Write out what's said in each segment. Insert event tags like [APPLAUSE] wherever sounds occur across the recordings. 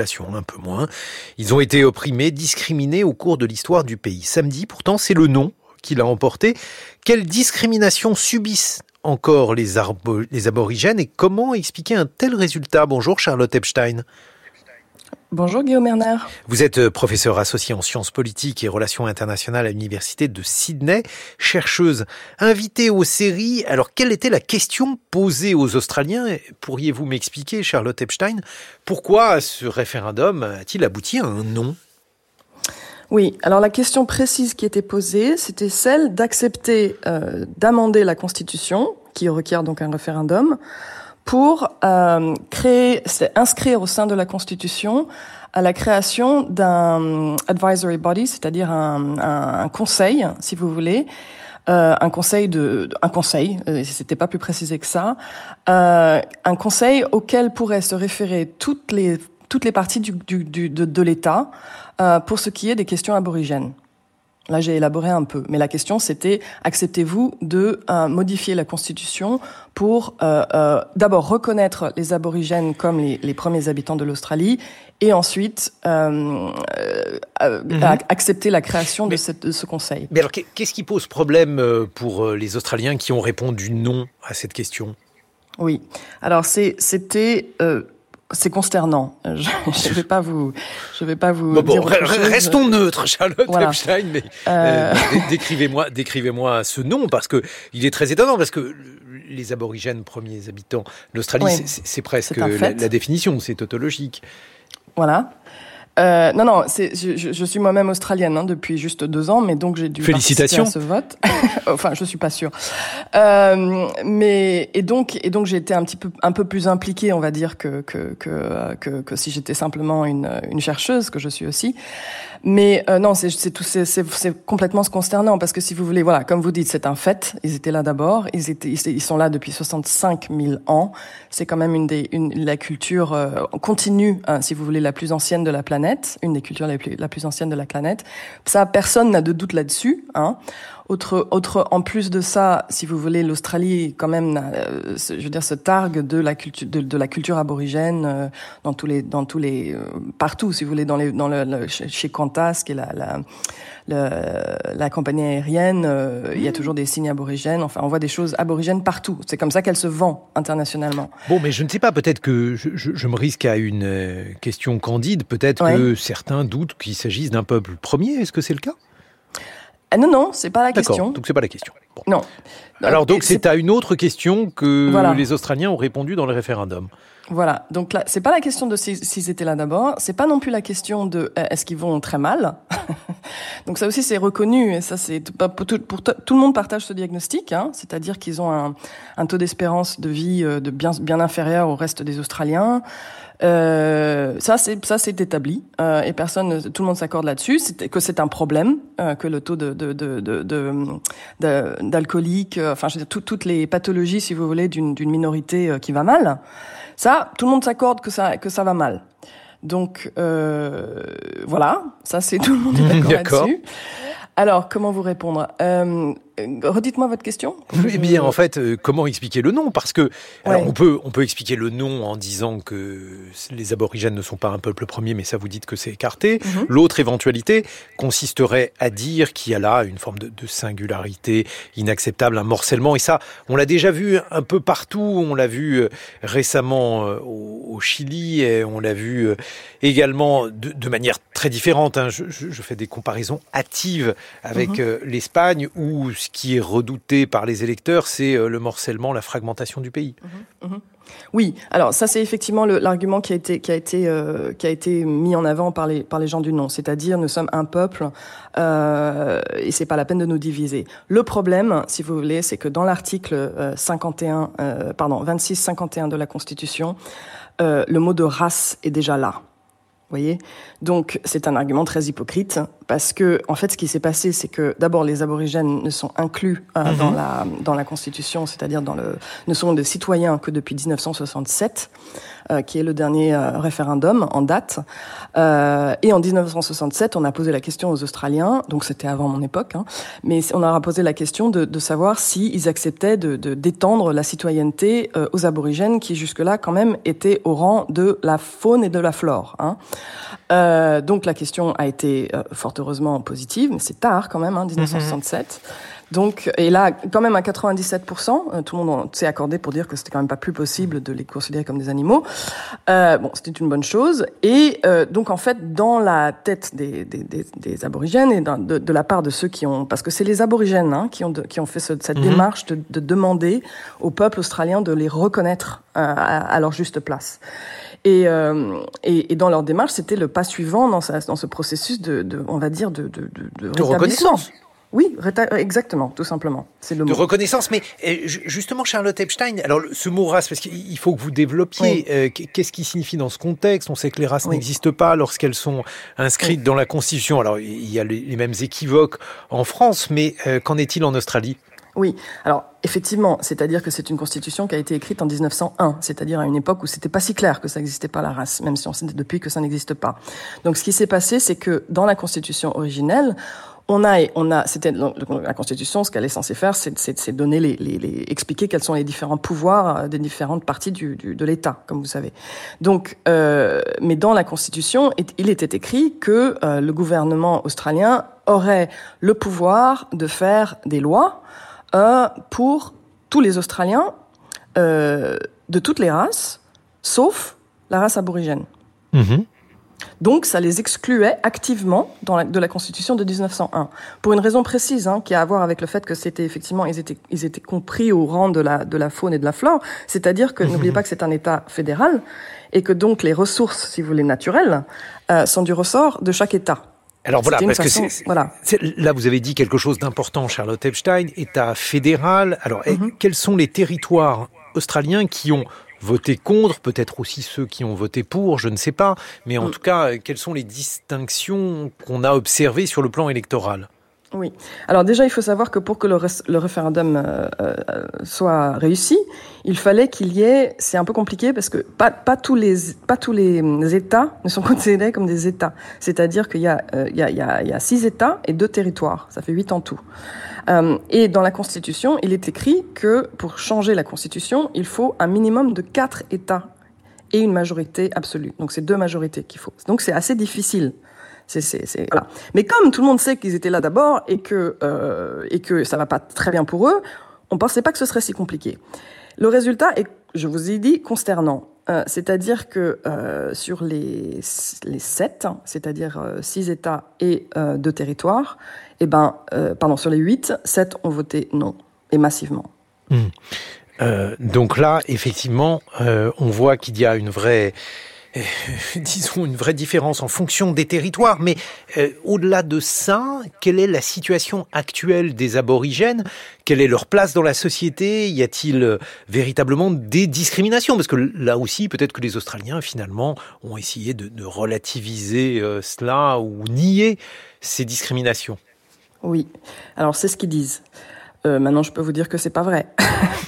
un peu moins. Ils ont été opprimés, discriminés au cours de l'histoire du pays. Samedi, pourtant, c'est le non qui l'a emporté. Quelle discrimination subissent encore les aborigènes et comment expliquer un tel résultat? Bonjour Charlotte Epstein. Bonjour Guillaume Erner. Vous êtes euh, professeur associé en sciences politiques et relations internationales à l'université de Sydney, chercheuse invitée aux séries. Alors quelle était la question posée aux Australiens? Pourriez-vous m'expliquer, Charlotte Epstein, pourquoi ce référendum a-t-il abouti à un non? Oui, alors la question précise qui était posée, c'était celle d'accepter euh, d'amender la Constitution, qui requiert donc un référendum, pour euh, créer, inscrire au sein de la Constitution à la création d'un advisory body, c'est-à-dire un, un, conseil, si vous voulez, euh, un conseil de un conseil, euh, c'était pas plus précisé que ça, euh, un conseil auquel pourraient se référer toutes les toutes les parties du, du, du de, de l'État euh, pour ce qui est des questions aborigènes. Là, j'ai élaboré un peu, mais la question c'était acceptez-vous de euh, modifier la Constitution pour euh, euh, d'abord reconnaître les aborigènes comme les, les premiers habitants de l'Australie et ensuite mhm. accepter la création de, cette, de, ce Conseil. Mais alors, qu'est-ce qui pose problème pour les Australiens qui ont répondu non à cette question? Oui, alors c'était c'est consternant. Je [LAUGHS] ne vais pas vous, je vais pas vous. Bon, restons neutres, Charlotte voilà. Epstein, mais euh... euh décrivez-moi, décrivez-moi ce nom parce que il est très étonnant parce que les aborigènes, premiers habitants d'Australie, oui, c'est presque la, la, définition, c'est tautologique. Voilà. Euh, non, non, je, je, suis moi-même australienne hein, depuis juste deux ans, mais donc j'ai dû Félicitations. participer à ce vote. [LAUGHS] enfin, je suis pas sûre. Euh, mais et donc et donc j'ai été un petit peu un peu plus impliquée, on va dire que que que que, que si j'étais simplement une une chercheuse, que je suis aussi. Mais euh, non, c'est tout c'est complètement consternant parce que si vous voulez, voilà, comme vous dites, c'est un fait. Ils étaient là d'abord. Ils étaient ils, sont là depuis 65 000 ans. C'est quand même une des une la culture euh, continue, hein, si vous voulez, la plus ancienne de la planète une des cultures les plus, la plus ancienne de la planète. Ça, personne n'a de doute là-dessus. Hein. Autre, autre, en plus de ça, si vous voulez, l'Australie quand même, euh, je veux dire, se targue de la culture, de, de la culture aborigène euh, dans tous les, dans tous les, euh, partout, si vous voulez, dans les, dans le, le chez Qantas, qui est la, la, la, la compagnie aérienne, il y a toujours des signes aborigènes. Enfin, on voit des choses aborigènes partout. C'est comme ça qu'elle se vend internationalement. Bon, mais je ne sais pas. Peut-être que je, je, je, me risque à une question candide. Peut-être ouais. que certains doutent qu'il s'agisse d'un peuple premier. Est-ce que c'est le cas? Ah non, non, c'est pas la question. Donc c'est pas la question. Bon. Non. Alors donc c'est à une autre question que voilà. les Australiens ont répondu dans le référendum. Voilà. Donc là, c'est pas la question de s'ils si, étaient là d'abord. C'est pas non plus la question de euh, est-ce qu'ils vont très mal? [LAUGHS] Donc ça aussi c'est reconnu et ça c'est pour, tout, pour tout le monde partage ce diagnostic. Hein, C'est-à-dire qu'ils ont un, un taux d'espérance de vie euh, de bien bien inférieur au reste des Australiens. Euh, ça, c'est ça, c'est établi euh, et personne, tout le monde s'accorde là-dessus. C'est que c'est un problème euh, que le taux de de de de d'alcoolique, euh, enfin, je veux dire, tout, toutes les pathologies, si vous voulez, d'une d'une minorité euh, qui va mal. Ça, tout le monde s'accorde que ça que ça va mal. Donc euh, voilà, ça c'est [LAUGHS] tout le monde est d'accord là-dessus. Alors, comment vous répondre? Redites-moi votre question. Eh bien, en fait, euh, comment expliquer le nom? Parce que ouais. alors, on peut on peut expliquer le nom en disant que les aborigènes ne sont pas un peuple premier, mais ça vous dites que c'est écarté. Mm -hmm. L'autre éventualité consisterait à dire qu'il y a là une forme de, de, singularité inacceptable, un morcellement. Et ça, on l'a déjà vu un peu partout. On l'a vu euh, récemment euh, au, au, Chili, et on l'a vu euh, également de, de, manière très différente. Hein. Je, je, je, fais des comparaisons hâtives avec mm -hmm. l'Espagne où ce qui est redouté par les électeurs, c'est euh, le morcellement, la fragmentation du pays. Mmh, mmh. Oui, alors ça c'est effectivement l'argument qui a été qui a été euh, qui a été mis en avant par les par les gens du non, c'est-à-dire nous sommes un peuple euh, et c'est pas la peine de nous diviser. Le problème, si vous voulez, c'est que dans l'article euh, 51 euh, pardon 26 51 de la Constitution, le mot de race est déjà là voyez Donc c'est un argument très hypocrite parce que en fait ce qui s'est passé c'est que d'abord les aborigènes ne sont inclus euh, mm -hmm. dans la dans la constitution, c'est-à-dire dans le ne sont des citoyens que depuis 1967 qui est le dernier référendum en date. et en 1967, on a posé la question aux Australiens, donc c'était avant mon époque, hein, mais on a posé la question de, de savoir s'ils acceptaient de d'étendre la citoyenneté aux aborigènes qui jusque-là quand même étaient au rang de la faune et de la flore. Hein. Euh, donc la question a été euh, fort heureusement positive, mais c'est tard quand même, hein, 1967. Donc, et là, quand même à 97%, euh, tout le monde s'est accordé pour dire que c'était quand même pas plus possible de les considérer comme des animaux. Euh, bon, c'était une bonne chose. Et euh, donc, en fait, dans la tête des, des, des, des aborigènes et de, de, la part de ceux qui ont, parce que c'est les aborigènes hein, qui ont qui ont fait cette mhm. démarche de, de, demander au peuple australien de les reconnaître euh, à, à, leur juste place. Et, euh, et, et, dans leur démarche, c'était le pas suivant dans, dans ce processus de, de, on va dire, de, de, de, de reconnaissance. Oui, exactement, tout simplement. C'est le mot. De reconnaissance, mais euh, justement, Charlotte Epstein, alors ce mot race, parce qu'il faut que vous développiez, euh, qu'est-ce qui signifie dans ce contexte? On sait que les races n'existent pas lorsqu'elles sont inscrites dans la Constitution. Alors, il y a les, mêmes équivoques en France, mais euh, qu'en est-il en Australie? Oui, alors effectivement, c'est-à-dire que c'est une constitution qui a été écrite en 1901, c'est-à-dire à une époque où c'était pas si clair que ça n'existait pas la race, même si on sait depuis que ça n'existe pas. Donc ce qui s'est passé, c'est que dans la constitution originelle, on a, on a, c'était la Constitution, ce qu'elle est censée faire, c'est donner les, les, les, expliquer quels sont les différents pouvoirs euh, des différentes parties du, du, de l'État, comme vous savez. Donc, euh, mais dans la Constitution, il était écrit que euh, le gouvernement australien aurait le pouvoir de faire des lois euh, pour tous les Australiens euh, de toutes les races, sauf la race aborigène. Mm-hmm. Donc, ça les excluait activement dans la, de la Constitution de 1901, pour une raison précise, hein, qui a à voir avec le fait que c'était effectivement, ils étaient, ils étaient compris au rang de la, de la faune et de la flore, c'est-à-dire que n'oubliez pas que c'est un État fédéral, et que donc les ressources, si vous voulez, naturelles, euh, sont du ressort de chaque État. Alors voilà, parce que c'est, voilà. là vous avez dit quelque chose d'important, Charlotte Epstein, État fédéral. Alors mm-hmm. quels sont les territoires australiens qui ont voté contre, peut-être aussi ceux qui ont voté pour, je ne sais pas. Mais en mm. tout cas, quelles sont les distinctions qu'on a observées sur le plan électoral? Oui. Alors déjà, il faut savoir que pour que le, référendum euh, euh, soit réussi, il fallait qu'il y ait. C'est un peu compliqué parce que pas, tous les pas tous les États ne sont [LAUGHS] considérés comme des États. C'est-à-dire qu'il y a euh, il y, a, y, a, six États et deux territoires. Ça fait huit en tout. Et dans la Constitution, il est écrit que pour changer la Constitution, il faut un minimum de quatre États et une majorité absolue. Donc c'est deux majorités qu'il faut. Donc c'est assez difficile. Mais comme tout le monde sait qu'ils étaient là d'abord et que euh, et que ça va pas très bien pour eux, on pensait pas que ce serait si compliqué. Le résultat est, je vous ai dit, consternant. Euh, c'est-à-dire que euh, sur les, les sept, c'est-à-dire euh, six États et euh, deux territoires, eh ben, pardon, sur les huit, sept ont voté non, et massivement. Hmm. donc là, effectivement, on voit qu'il y a une vraie euh, [LAUGHS] disons, une vraie différence en fonction des territoires. Mais euh, au-delà de ça, quelle est la situation actuelle des aborigènes? Quelle est leur place dans la société? Y a-t-il euh, véritablement des discriminations? Parce que là aussi, peut-être que les Australiens, finalement, ont essayé de, de relativiser cela ou nier ces discriminations. Oui, alors c'est ce qu'ils disent. Maintenant, je peux vous dire que c'est pas vrai. [LAUGHS]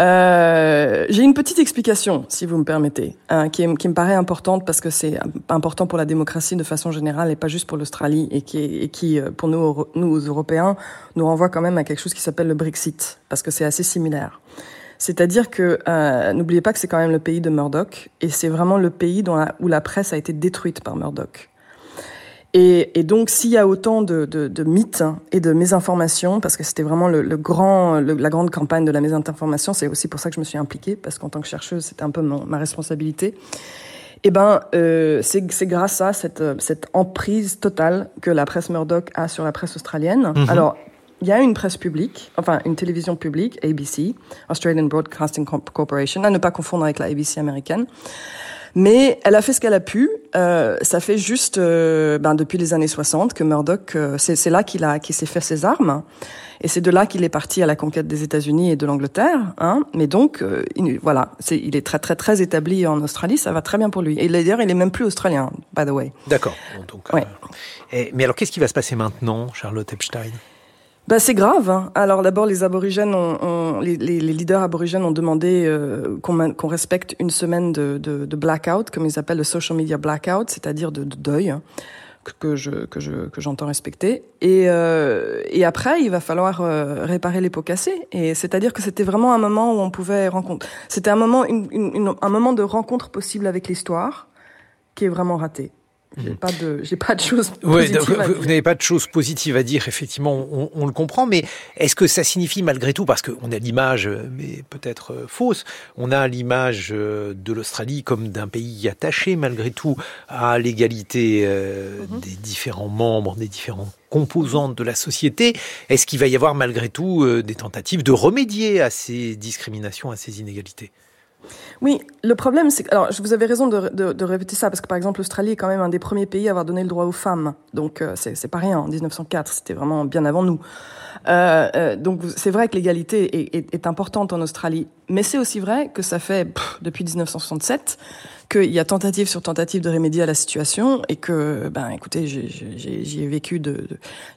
Euh, j'ai une petite explication, si vous me permettez, hein, qui, me paraît importante parce que c'est important pour la démocratie de façon générale et pas juste pour l'Australie et qui, euh, pour nous, nous, Européens, nous renvoie quand même à quelque chose qui s'appelle le Brexit, parce que c'est assez similaire. C'est-à-dire que euh, n'oubliez pas que c'est quand même le pays de Murdoch et c'est vraiment le pays où la presse a été détruite par Murdoch. Et, et, donc, s'il y a autant de, de, de, mythes et de mésinformations, parce que c'était vraiment le, le grand, le, la grande campagne de la mésinformation, c'est aussi pour ça que je me suis impliquée, parce qu'en tant que chercheuse, c'était un peu mon, ma responsabilité. Eh ben, euh, c'est grâce à cette, cette emprise totale que la presse Murdoch a sur la presse australienne. Mm -hmm. Alors, il y a une presse publique, enfin une télévision publique, ABC, Australian Broadcasting Corporation, à ne pas confondre avec la ABC américaine. Mais elle a fait ce qu'elle a pu. Euh, ça fait juste euh, ben, depuis les années 60 que Murdoch, euh, c'est là qu'il a, qu'il s'est fait ses armes. Et c'est de là qu'il est parti à la conquête des États-Unis et de l'Angleterre. Hein. Mais donc, il, voilà, c'est, il est très très très établi en Australie. Ça va très bien pour lui. Et d'ailleurs, il est même plus australien, by the way. D'accord. Donc, ouais. et, mais alors, qu'est-ce qui va se passer maintenant, Charlotte Epstein? Bah, c'est grave. Hein. Alors d'abord, les aborigènes, ont, les, leaders aborigènes ont demandé euh, qu'on respecte une semaine de, de, de, blackout, comme ils appellent le social media blackout, c'est-à-dire de, de, deuil, hein, que, je que je que j'entends respecter. Et euh, et après, il va falloir euh, réparer les pots cassés. Et c'est-à-dire que c'était vraiment un moment où on pouvait rencontrer. C'était un moment, un moment de rencontre possible avec l'histoire, qui est vraiment raté. J'ai mhm. pas de, j'ai pas de choses [LAUGHS] positives. vous, vous n'avez pas de choses positives à dire, effectivement, on, on le comprend. Mais est-ce que ça signifie malgré tout, parce qu'on a l'image, mais peut-être euh, fausse, on a l'image euh, de l'Australie comme d'un pays attaché malgré tout à l'égalité euh, mhm. des différents membres, des différents composantes de la société? Est-ce qu'il va y avoir malgré tout des tentatives de remédier à ces discriminations, à ces inégalités? Oui, le problème, c'est que, alors, vous avez raison de, de, répéter ça, parce que par exemple, l'Australie est quand même un des premiers pays à avoir donné le droit aux femmes. Donc, euh, c'est pas rien. En 1904, c'était vraiment bien avant nous. Euh, euh, donc, c'est vrai que l'égalité est, est, importante en Australie, mais c'est aussi vrai que ça fait depuis 1967 qu'il y a tentative sur tentative de remédier à la situation et que, ben, écoutez, j'y vécu, de,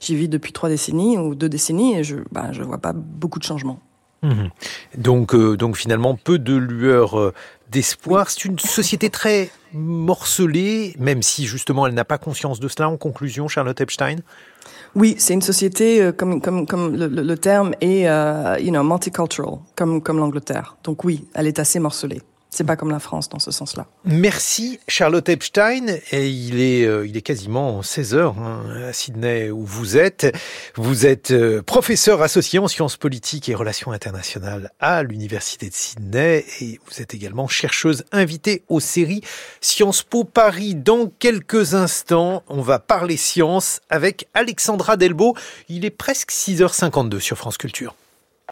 vis depuis trois décennies ou deux décennies et je, ben, je vois pas beaucoup de changements. Mhm. Donc, euh, donc finalement, peu de lueur euh, d'espoir. C'est une société très morcelée, même si justement elle n'a pas conscience de cela. En conclusion, Charlotte Epstein oui, c'est une société euh, comme comme comme le, le terme est, you know, multicultural, comme comme l'Angleterre. Donc oui, elle est assez morcelée. C'est pas comme la France dans ce sens-là. Merci Charlotte Epstein. Et il est, euh, il est quasiment 16 heures hein, à Sydney où vous êtes. Vous êtes euh, professeur associé en sciences politiques et relations internationales à l'université de Sydney et vous êtes également chercheuse invitée aux séries Sciences Po Paris. Dans quelques instants, on va parler science avec Alexandra Delbo. Il est presque 6h52 sur France Culture.